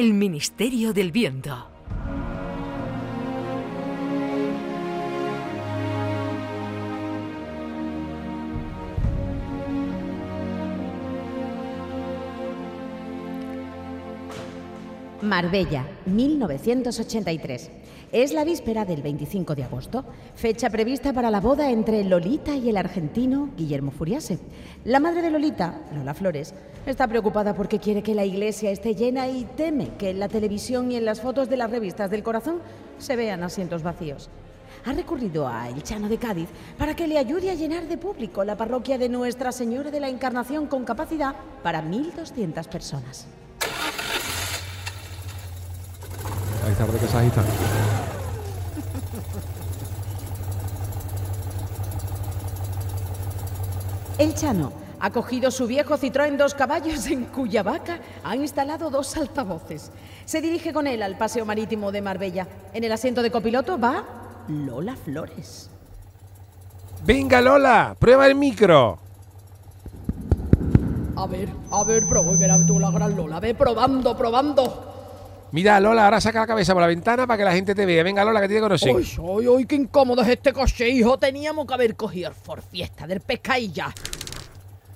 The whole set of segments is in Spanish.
El Ministerio del Viento. Marbella, 1983. Es la víspera del 25 de agosto, fecha prevista para la boda entre Lolita y el argentino Guillermo Furiase. La madre de Lolita, Lola Flores, está preocupada porque quiere que la iglesia esté llena y teme que en la televisión y en las fotos de las revistas del corazón se vean asientos vacíos. Ha recurrido a El Chano de Cádiz para que le ayude a llenar de público la parroquia de Nuestra Señora de la Encarnación con capacidad para 1.200 personas. Ahí está, que se agita. El Chano ha cogido su viejo Citroën dos caballos en cuya vaca ha instalado dos altavoces. Se dirige con él al paseo marítimo de Marbella. En el asiento de copiloto va Lola Flores. Venga Lola, prueba el micro. A ver, a ver, probó y verás tú la gran Lola. Ve probando, probando. Mira Lola, ahora saca la cabeza por la ventana para que la gente te vea. Venga Lola, que te conocen. Uy, uy, uy, qué incómodo es este coche, hijo. Teníamos que haber cogido el for fiesta del pescailla.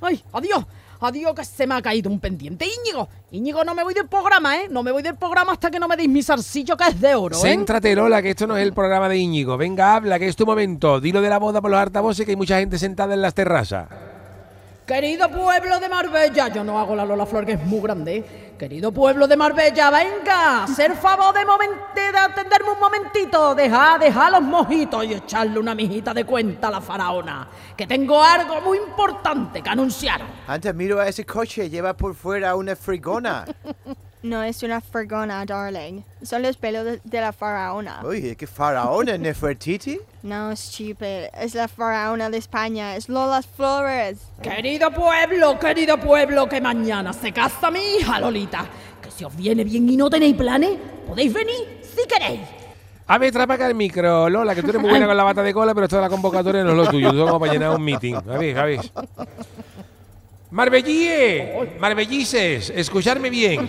Ay, adiós. Adiós, que se me ha caído un pendiente. Íñigo, Íñigo, no me voy del programa, ¿eh? No me voy del programa hasta que no me deis mi zarcillo que es de oro, ¿eh? Céntrate, Lola, que esto no es el programa de Íñigo. Venga, habla, que es tu momento. Dilo de la boda por los altavoces, que hay mucha gente sentada en las terrazas. Querido pueblo de Marbella, yo no hago la Lola Flor que es muy grande. Querido pueblo de Marbella, venga, ser favor de, momento, de atenderme un momentito, deja, deja los mojitos y echarle una mijita de cuenta a la faraona, que tengo algo muy importante que anunciar. Antes miro a ese coche, lleva por fuera una frigona. No es una fregona, darling. Son los pelos de, la faraona. Uy, ¿qué faraona, Nefertiti? No, stupid. Es la faraona de España. Es Lola Flores. Querido pueblo, querido pueblo, que mañana se casa mi hija Lolita. Que si os viene bien y no tenéis planes, podéis venir si queréis. A ver, trapa acá el micro, Lola, que tú eres muy buena con la bata de cola, pero esto de la convocatoria no es lo tuyo. Tú como para llenar un meeting. A ver, a ver. Marbellíe, Marbellices, escucharme bien.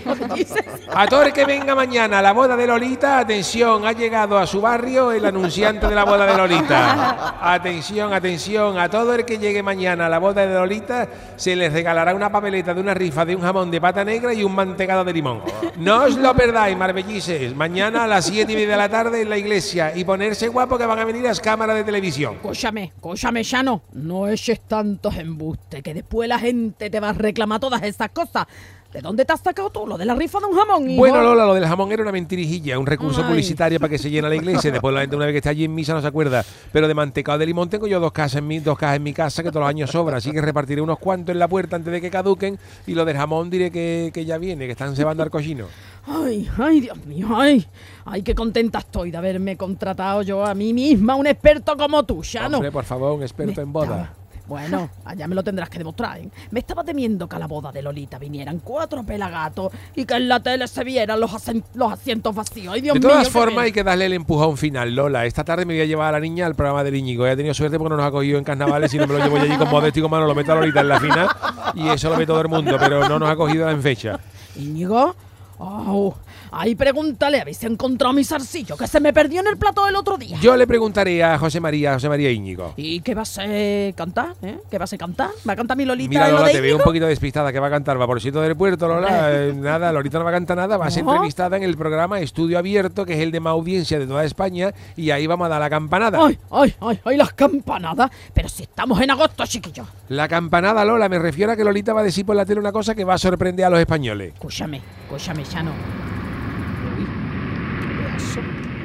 A todo el que venga mañana a la boda de Lolita, atención, ha llegado a su barrio el anunciante de la boda de Lolita. Atención, atención, a todo el que llegue mañana a la boda de Lolita se les regalará una papeleta de una rifa de un jamón de pata negra y un mantecado de limón. No os lo perdáis, Marbellices. Mañana a las 7 y media de la tarde en la iglesia y ponerse guapo que van a venir las cámaras de televisión. Cóchame, cóchame, Shano. No eches tantos embustes, que después la gente te va a reclamar todas esas cosas. ¿De dónde te has sacado tú lo de la rifa de un jamón? hijo? Bueno, Lola, lo del jamón era una mentirijilla, un recurso Ay. publicitario para que se llene la iglesia. Después la gente una vez que está allí en misa no se acuerda. Pero de mantecado de limón tengo yo dos casas en mi, dos cajas en mi casa que todos los años sobra. Así que repartiré unos cuantos en la puerta antes de que caduquen. Y lo del jamón diré que, que ya viene, que están cebando al cochino. Ay, ay, Dios mío, ay. Ay, qué contenta estoy de haberme contratado yo a mí misma, un experto como tú, Shano. Hombre, por favor, un experto Me en boda. estaba- Bueno, allá me lo tendrás que demostrar, ¿eh? Me estaba temiendo que a la boda de Lolita vinieran cuatro pelagatos y que en la tele se vieran los, los asientos vacíos. Ay, Dios De todas formas, hay que darle el empujón final, Lola. Esta tarde me voy a llevar a la niña al programa del Íñigo. He tenido suerte porque no nos ha cogido en carnavales y no me lo llevo yo allí con con mano. Lo meto a Lolita en la fina y eso lo ve todo el mundo, pero no nos ha cogido en fecha. Íñigo, oh, ay, pregúntale, ¿habéis encontrado mi zarcillo que se me perdió en el plato el otro día? Yo le preguntaré a José María, José María Íñigo. ¿Y qué va a ser cantar? ¿Eh? ¿Qué va a ser cantar? ¿Va a cantar mi Lolita Mira, lo Lola, de te veo un poquito despistada. que va a cantar? ¿Vaporcito del puerto, Lola? Eh, nada, Lolita no va a cantar nada. Va a ser No. entrevistada en el programa Estudio Abierto, que es el de más audiencia de toda España, y ahí vamos a dar la campanada. Ay, ay, ay, ay, las campanadas. Pero si estamos en agosto, chiquillos. La campanada, Lola, me refiero a que Lolita va a decir por la tele una cosa que va a sorprender a los españoles. Escúchame, escúchame.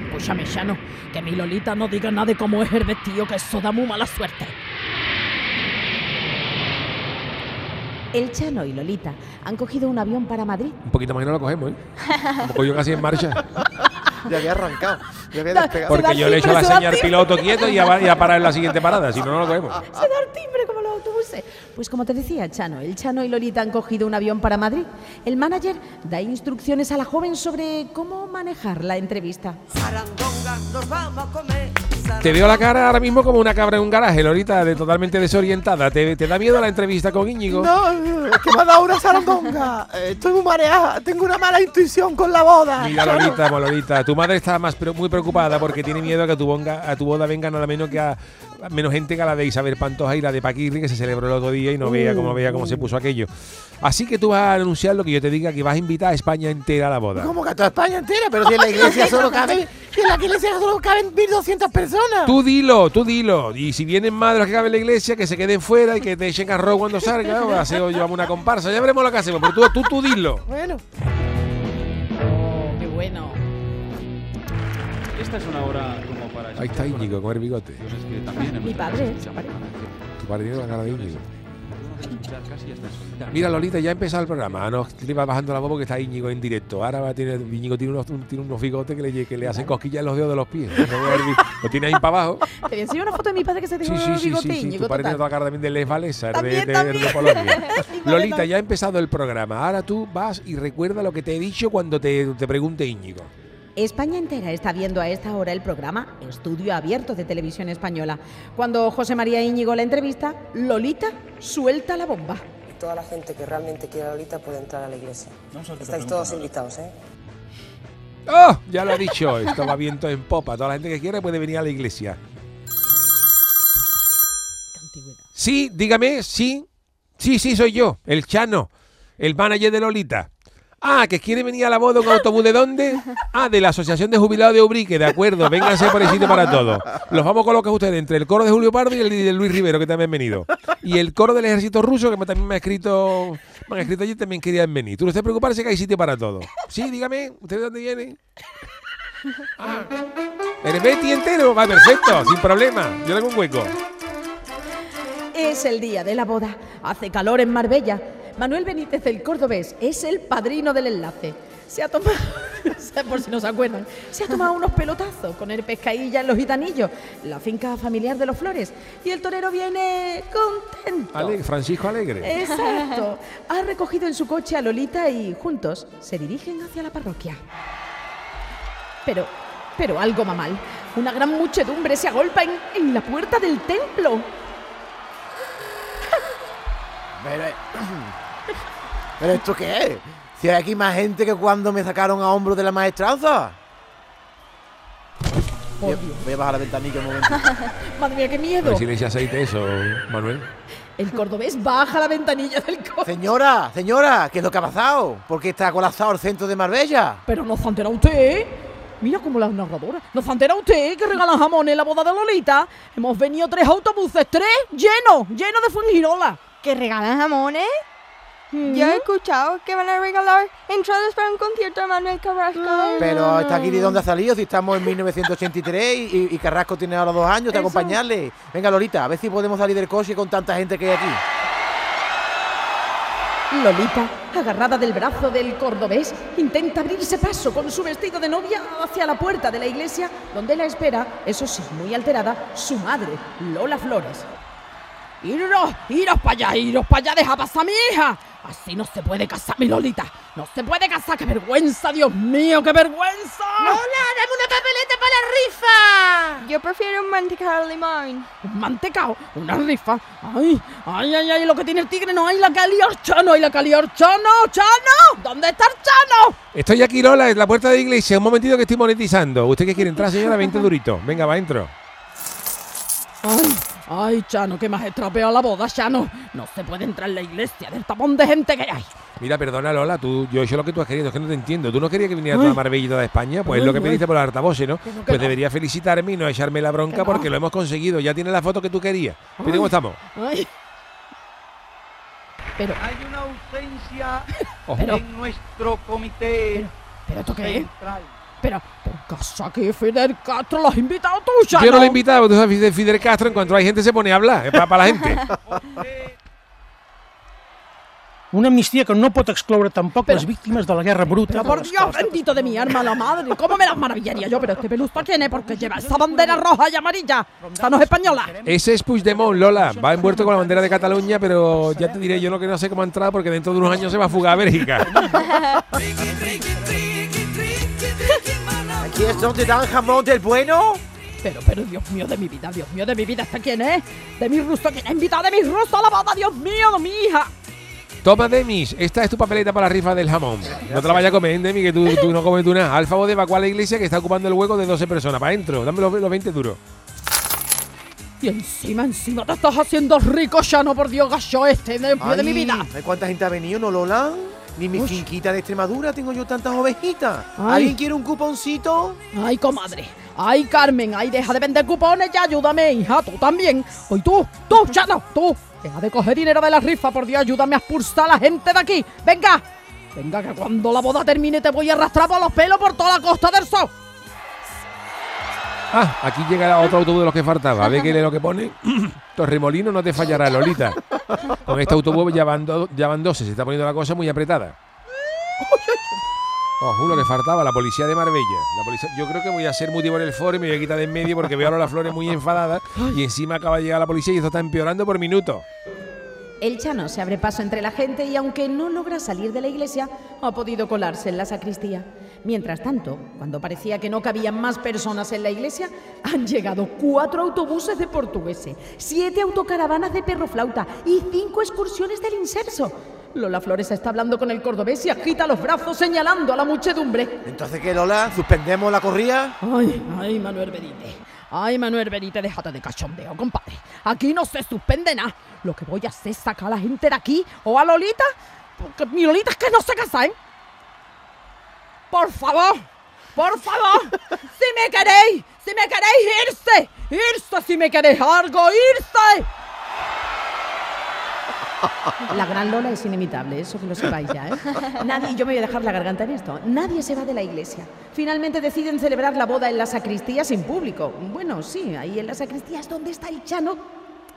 Escúchame, Shano, que mi Lolita no diga nada de cómo es el vestido, que eso da muy mala suerte. El Chano y Lolita han cogido un avión para Madrid. Un poquito más y no lo cogemos, ¿eh? Como cogió casi en marcha. Ya había arrancado, ya había despegado. Porque yo le he hecho la señal piloto quieto y ya va y a parar en la siguiente parada, si no, no lo cogemos. Se da el timbre como los autobuses. Pues como te decía, Chano, el Chano y Lolita han cogido un avión para Madrid. El manager da instrucciones a la joven sobre cómo manejar la entrevista. Te veo la cara ahora mismo como una cabra en un garaje, Lolita, de totalmente desorientada. ¿Te, te da miedo la entrevista con Íñigo? No, es que me ha dado una sarandonga. Eh, Estoy muy mareada. Tengo una mala intuición con la boda. Mira, Lolita, Lolita, tu madre está más pero muy preocupada porque tiene miedo a que a tu, bonga- a tu boda venga nada menos que a menos gente que a la de Isabel Pantoja y la de Paquirri que se celebró el otro día y no vea cómo vea cómo se puso aquello. Así que tú vas a anunciar lo que yo te diga que vas a invitar a España entera a la boda. ¿Cómo que a toda España entera? Pero si en la iglesia solo caben, si en la iglesia solo caben 1.200 personas. Tú dilo, tú dilo. Y si vienen más de los que caben en la iglesia, que se queden fuera y que te echen arroz cuando salga. O hacer yo una comparsa. Ya veremos lo que hacemos. Pero tú, tú, tú dilo. Bueno, Oh, qué bueno. Esta es una hora. Ahí está Íñigo con el bigote. Mi padre. Tu padre tiene la cara de Íñigo. Mira, Lolita, ya ha empezado el programa. Ah, No, le va bajando la voz porque está Íñigo en directo. Ahora va a tener, Íñigo tiene unos, un- tiene unos bigotes que le, que le hacen cosquillas en los dedos de los pies. Lo tiene ahí para abajo. Te voy a enseñar una foto de mi padre que se dejó Sí, sí, sí, bigote sí, sí. Tu padre tiene toda la cara también de Les Valesa, de, de- Polonia. Lolita, ya ha empezado el programa. Ahora tú vas y recuerda lo que te he dicho cuando te, te pregunte Íñigo. España entera está viendo a esta hora el programa Estudio Abierto de Televisión Española. Cuando José María Íñigo la entrevista, Lolita suelta la bomba. Toda la gente que realmente quiera a Lolita puede entrar a la iglesia. Estáis todos invitados, ¿eh? ¡Oh! Ya lo ha dicho. Esto va viento en popa. Toda la gente que quiera puede venir a la iglesia. Sí, dígame, sí. Sí, sí, soy yo, el Chano, el manager de Lolita. Ah, que quiere venir a la boda un autobús de dónde? Ah, de la Asociación de Jubilados de Ubrique, de acuerdo, vénganse por el sitio para todos. Los vamos a colocar ustedes entre el coro de Julio Pardo y el de Luis Rivero, que también han venido. Y el coro del ejército ruso, que también me ha escrito, me han escrito ayer, también querían venir. Tú no estés preocuparse que hay sitio para todos. Sí, dígame, ¿usted de dónde viene? Ah, ¿eres Betty entero? Va, perfecto, sin problema. Yo tengo un hueco. Es el día de la boda. Hace calor en Marbella. Manuel Benítez, el cordobés, es el padrino del enlace. Se ha tomado, por si no se acuerdan, se ha tomado unos pelotazos con el pescadilla en los gitanillos, la finca familiar de los Flores. Y el torero viene contento. Ale- Francisco Alegre. Exacto. Ha recogido en su coche a Lolita y juntos se dirigen hacia la parroquia. Pero, pero algo va mal. Una gran muchedumbre se agolpa en, en la puerta del templo. pero, ¿Pero esto qué es? Si hay aquí más gente que cuando me sacaron a hombros de la maestranza. Voy a, voy a bajar la ventanilla un momento. Madre mía, qué A miedo. ver si le echa aceite eso, Manuel. El cordobés baja la ventanilla del coche. Señora, señora, ¿qué es lo que ha pasado? ¿Por qué está colapsado el centro de Marbella? Pero no se entera usted, ¿eh? Mira como la narradora. ¿No se entera usted que regalan jamón en la boda de Lolita? Hemos venido tres autobuses, tres llenos, llenos de fungirola. ¿Que regalan jamones? Yo he escuchado que van a regalar entradas para un concierto de Manuel Carrasco. Pero está aquí de dónde ha salido, si estamos en 1983 y, y- y Carrasco tiene ahora dos años de Eso. acompañarle. Venga, Lolita, a ver si podemos salir del coche con tanta gente que hay aquí. Lolita, agarrada del brazo del cordobés, intenta abrirse paso con su vestido de novia hacia la puerta de la iglesia, donde la espera, eso sí, muy alterada, su madre, Lola Flores. Iros, iros para allá, iros para allá, deja pasar a mi hija. Así no se puede casar, mi Lolita. No se puede casar, qué vergüenza, Dios mío, qué vergüenza. Yo prefiero un mantecado de limón. Un mantecao, una rifa. Ay, ay, ay, ay, lo que tiene el tigre no hay la que liar Chano, hay la que liar Chano, Chano. ¿Dónde está el Chano? Estoy aquí, Lola, en la puerta de la iglesia. Un momentito que estoy monetizando. ¿Usted qué quiere entrar, señora? 20 durito. Venga, va, entro. Ay, ay, Chano, que me has estropeado la boda, Chano. No se puede entrar en la iglesia del tapón de gente que hay. Mira, perdona, Lola, tú, yo he hecho lo que tú has querido, es que no te entiendo. ¿Tú no querías que viniera Ay. toda Marbella y toda España? Pues es lo que Ay, pediste ay. por el altavoces, ¿no? Que no, que Pues no. deberías felicitarme y no echarme la bronca no. porque lo hemos conseguido. Ya tienes la foto que tú querías. Mira cómo estamos. Ay. Pero, Hay una ausencia. Pero- en nuestro comité pero ¿esto qué es? central. Pero, ¿por casa que Fidel Castro lo has invitado tú, Chano? Yo no lo he invitado, tú sabes, de Fidel Castro, en cuanto hay gente se pone a hablar, es para, la gente. Una amnistia que no pot excloure tampoc les víctimes de la guerra bruta. Pero por Dios bendito de mi alma, la madre, ¿cómo me las maravillaría yo? Pero este pelusto quién es, porque lleva esa bandera roja y amarilla. Esta no es española. Ese es Puigdemont, Lola. Va envuelto con la bandera de Cataluña, pero ya te diré yo lo que no sé cómo ha entrado porque dentro de unos años se va a fugar a Bélgica. ¿Aquí es donde dan jamón del bueno? Pero, pero, Dios mío de mi vida, Dios mío de mi vida, ¿este quién es? De mi ruso, ¿quién ha invitado de mi ruso a la boda? Dios mío, de mi hija. Toma, Demis, esta es tu papeleta para la rifa del jamón. No te la vayas a comer, Demis, que tú, tú no comes tú nada. Al favor de evacuar la iglesia que está ocupando el hueco de 12 personas. Para adentro, dame los, los 20 duros. Y encima, encima te estás haciendo rico, ya no por Dios, gacho este, Dios mío de mi vida. ¿Hay cuánta gente ha venido, no Lola? Ni mi Uy. finquita de Extremadura tengo yo tantas ovejitas. Ay. ¿Alguien quiere un cuponcito? Ay, comadre. Ay, Carmen. Ay, deja de vender cupones ya. Ayúdame, hija. Tú también. Hoy tú. Tú, ya no. Tú. Deja de coger dinero de la rifa. Por Dios, ayúdame a expulsar a la gente de aquí. Venga. Venga, que cuando la boda termine te voy a arrastrar por los pelos por toda la costa del sol. Ah, aquí llega otro autobús de los que faltaba. A ver qué es lo que pone. Torremolino no te fallará, Lolita. Con este autobús ya van, do- ya van 12. Se está poniendo la cosa muy apretada. Ojo, lo que faltaba, la policía de Marbella. La policía, yo creo que voy a ser motivo en el foro y me voy a quitar de en medio porque veo a las flores muy enfadadas y encima acaba de llegar la policía y esto está empeorando por minuto. El Chano se abre paso entre la gente y aunque no logra salir de la iglesia, ha podido colarse en la sacristía. Mientras tanto, cuando parecía que no cabían más personas en la iglesia, han llegado cuatro autobuses de portugueses, siete autocaravanas de perro flauta y cinco excursiones del inserso. Lola Flores está hablando con el cordobés y agita los brazos señalando a la muchedumbre. Entonces, ¿qué, Lola? ¿Suspendemos la corrida? Ay, ay, Manuel Benítez. Ay, Manuel Benítez, déjate de cachondeo, compadre. Aquí no se suspende nada. Lo que voy a hacer es sacar a la gente de aquí o a Lolita, porque mi Lolita es que no se casa, ¿eh? Por favor, por favor, si me queréis, si me queréis irse, irse, si me queréis algo, irse. La gran Lola es inimitable, eso que lo sepáis ya, ¿eh? Nadie, yo me voy a dejar la garganta en esto. Nadie se va de la iglesia. Finalmente deciden celebrar la boda en la sacristía sin público. Bueno, sí, ahí en la sacristía es donde está el Chano,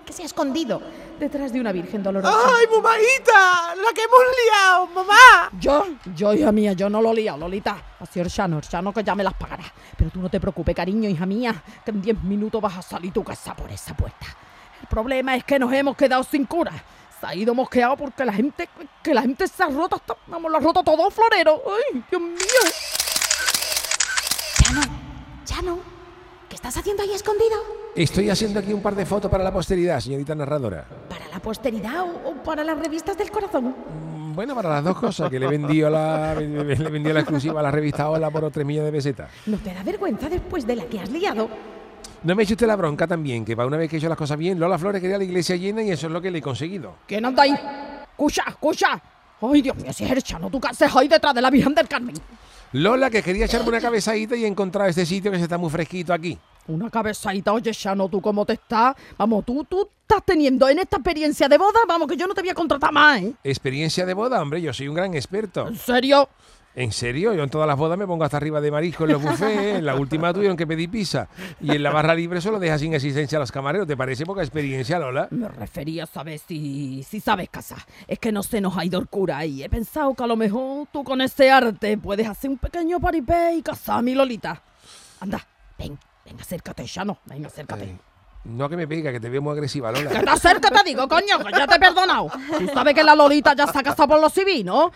que se ha escondido detrás de una virgen dolorosa. ¡Ay, mamajita! ¡La que hemos liado, mamá! Yo, yo, hija mía, yo no lo lío, Lolita. Ha sido el Shano, el Shano que ya me las pagará. Pero tú no te preocupes, cariño, hija mía, que en 10 minutos vas a salir tu casa por esa puerta. El problema es que nos hemos quedado sin cura. Se ha ido mosqueado porque la gente, que la gente se ha roto hasta, vamos, lo ha roto todo, florero. Ay, Dios mío. Chano, Chano, ¿qué estás haciendo ahí escondido? Estoy haciendo aquí un par de fotos para la posteridad, señorita narradora. ¿Para la posteridad o, o para las revistas del corazón? Mm, Bueno, para las dos cosas, que le vendió la, le vendió la exclusiva a la revista Hola por 3 millones de pesetas. ¿No te da vergüenza después de la que has liado? No me eche usted la bronca también, que para una vez que he hecho las cosas bien, Lola Flores quería la iglesia llena y eso es lo que le he conseguido. ¿Quién anda ahí? Escucha, escucha. Ay, Dios mío, si es el Shano, tú que haces ahí detrás de la Virgen del Carmen. Lola, que quería echarme una cabezadita y he encontrado este sitio que se está muy fresquito aquí. Una cabezadita, oye, Shano, ¿tú cómo te estás? Vamos, tú, tú estás teniendo en esta experiencia de boda, vamos, que yo no te voy a contratar más, ¿eh? Experiencia de boda, hombre, yo soy un gran experto. ¿En serio? ¿En serio? Yo en todas las bodas me pongo hasta arriba de marisco en los buffets. En la última tuvieron que pedir pizza. Y en la barra libre solo deja sin asistencia a los camareros. ¿Te parece poca experiencia, Lola? Me refería a saber si, si sabes casar. Es que no se nos ha ido el cura y he pensado que a lo mejor tú con ese arte puedes hacer un pequeño paripé y casar a mi Lolita. Anda, ven, ven, acércate, Shano, ven, acércate. No que me pega, que te veo muy agresiva, Lola. Que te acércate, digo, coño, que ya te he perdonado. Tú sabes que la Lolita ya se ha casado por los civiles, ¿no?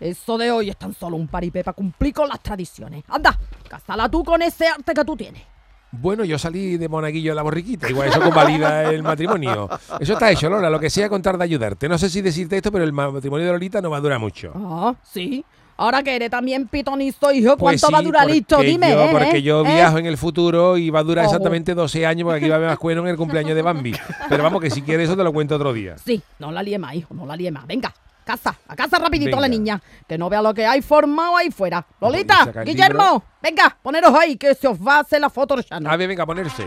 Eso de hoy es tan solo un paripé para cumplir con las tradiciones. Anda, cásala tú con ese arte que tú tienes. Bueno, yo salí de monaguillo en la borriquita, igual eso convalida el matrimonio. Eso está hecho, Lola, lo que sea contar de ayudarte. No sé si decirte esto, pero el matrimonio de Lolita no va a durar mucho. Ah, sí. Ahora que eres también pitonizo, hijo, ¿cuánto Pues sí, va a durar listo? Dime, yo, ¿eh? Porque yo ¿Eh? viajo en el futuro y va a durar exactamente 12 años porque aquí va a haber más cueno en el cumpleaños de Bambi. Pero vamos, que si quieres eso te lo cuento otro día. Sí, no la líe más, hijo, no la líe más. Venga, casa, a casa rapidito Venga. la niña. Que no vea lo que hay formado ahí fuera. Lolita, Guillermo, venga, poneros ahí, que se os va a hacer la foto. A ver, venga, a ponerse.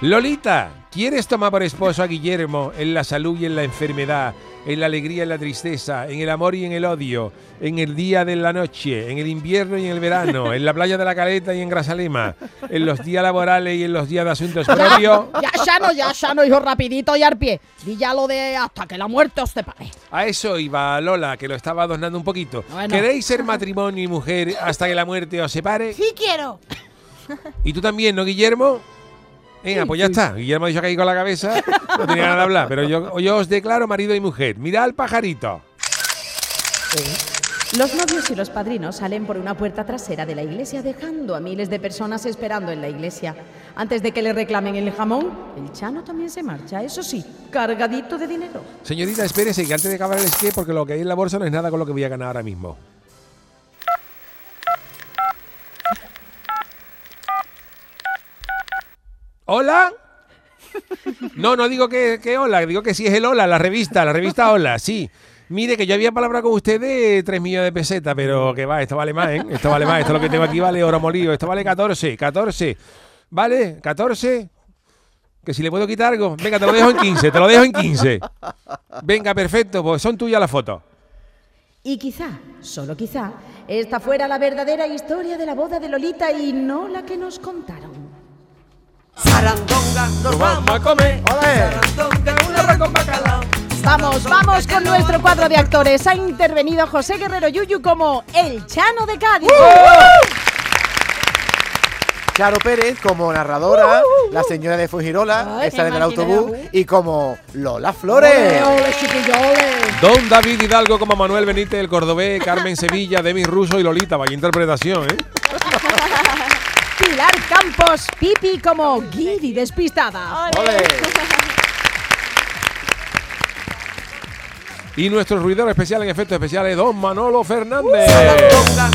Lolita, ¿quieres tomar por esposo a Guillermo en la salud y en la enfermedad en la alegría y en la tristeza, en el amor y en el odio, en el día de la noche, en el invierno y en el verano, en la playa de la Caleta y en Grasalema, en los días laborales y en los días de asuntos propios. Ya, ya no, ya, ya no, hijo, rapidito y al pie. Di ya lo de hasta que la muerte os separe. A eso iba Lola, que lo estaba adornando un poquito. Bueno. ¿Queréis ser matrimonio y mujer hasta que la muerte os separe? Sí quiero. ¿Y tú también, no, Guillermo? Venga, pues ya está. Guillermo ha dicho que ahí con la cabeza no tenía ganas de hablar, pero yo, yo os declaro marido y mujer. Mirad al pajarito. Los novios y los padrinos salen por una puerta trasera de la iglesia dejando a miles de personas esperando en la iglesia. Antes de que le reclamen el jamón, el chano también se marcha, eso sí, cargadito de dinero. Señorita, espérese que antes de acabar el esquí, porque lo que hay en la bolsa no es nada con lo que voy a ganar ahora mismo. ¿Hola? No, no digo que, que hola, digo que sí es el hola, la revista, la revista hola, sí. Mire, que yo había palabra con usted de 3 millones de pesetas, pero que va, esto vale más, ¿eh? Esto vale más, esto lo que tengo aquí vale oro molido, esto vale 14, 14. ¿Vale? 14. Que si le puedo quitar algo. Venga, te lo dejo en 15, te lo dejo en 15. Venga, perfecto, pues son tuyas las fotos. Y quizá, solo quizá, esta fuera la verdadera historia de la boda de Lolita y no la que nos contaron. Sarandonga, nos vamos a comer. Sarandonga, un arroz con bacalao. Vamos, vamos con nuestro cuadro de actores. Ha intervenido José Guerrero Yuyu como el Chano de Cádiz. Charo Pérez como narradora, la señora de Fujirola, Ay, esa del imagínate, autobús, uh. y como Lola Flores. Ole, ole, chiquillo, ole. Don David Hidalgo como Manuel Benítez el Cordobés, Carmen Sevilla, Demi Russo y Lolita. Vaya interpretación, ¿eh? Pilar Campos, Pipi como Guiri despistada. Y nuestro ruidero especial en efectos especiales, Don Manolo Fernández.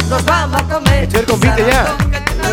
Nos vamos a comer. Convite ya.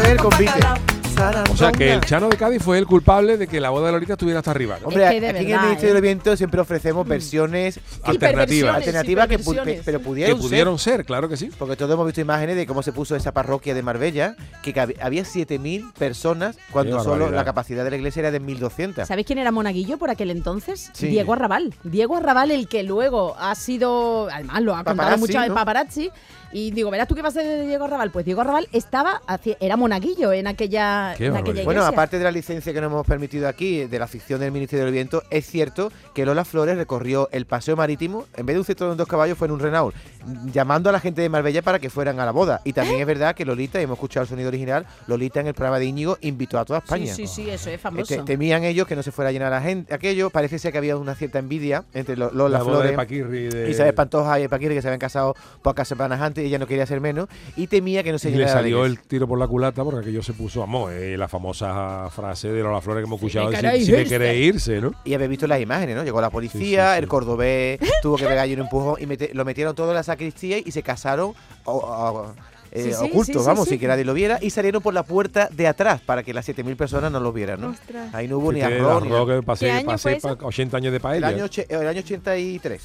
Es el convite. O sea que el Chano de Cádiz fue el culpable de que la boda de Lolita estuviera hasta arriba. ¿no? Hombre, Es que de aquí en el verdad, Ministerio ¿eh? del Viento siempre ofrecemos versiones que- Alternativas. alternativas que, pu- pero Que pudieron, pudieron ser, claro que sí. ser, porque todos hemos visto imágenes de cómo se puso esa parroquia de Marbella, que cab- había 7.000 personas cuando Qué solo barbaridad. la capacidad de la iglesia era de 1.200. ¿Sabéis quién era monaguillo por aquel entonces? Sí. Diego Arrabal. Diego Arrabal, el que luego ha sido, además lo ha contado Paparazzi, mucho el ¿no? paparazzi. Y digo, verás tú qué pasa de Diego Arrabal. Pues Diego Arrabal estaba, haci- era monaguillo en aquella, Qué en aquella barbaridad. iglesia. Bueno, aparte de la licencia que nos hemos permitido aquí, de la ficción del Ministerio del Viento, es cierto que Lola Flores recorrió el paseo marítimo, en vez de un centro de dos caballos, fue en un Renault, llamando a la gente de Marbella para que fueran a la boda. Y también es verdad que Lolita, y hemos escuchado el sonido original, Lolita en el programa de Íñigo invitó a toda España. sí, sí, eso es famoso. te- temían ellos que no se fuera a llenar la gente. Aquello parece ser que había una cierta envidia entre Lo- Lola La boda Flores. de Paquirri. De... Isabel Pantoja y Paquirri que se habían casado pocas semanas antes y ella no quería ser menos y temía que no se Y le llenara la salió el tiro por la culata porque aquello se puso, vamos, eh, la famosa frase de Lola Flores que hemos escuchado, si, si me irse. ¿no? Y habéis visto las imágenes, ¿no? Llegó la policía, Sí, sí, sí. el cordobés tuvo que pegarle un empujón y mete- lo metieron todo en la sacristía y se casaron o- o- eh, Sí, sí, ocultos, sí, vamos, sí. sin que nadie lo viera y salieron por la puerta de atrás para que las 7.000 personas no lo vieran, ¿no? Ostras. Ahí no hubo ni arroz ni ¿Qué año pasé fue pa- 80 años de El paella. año, och- el año 83.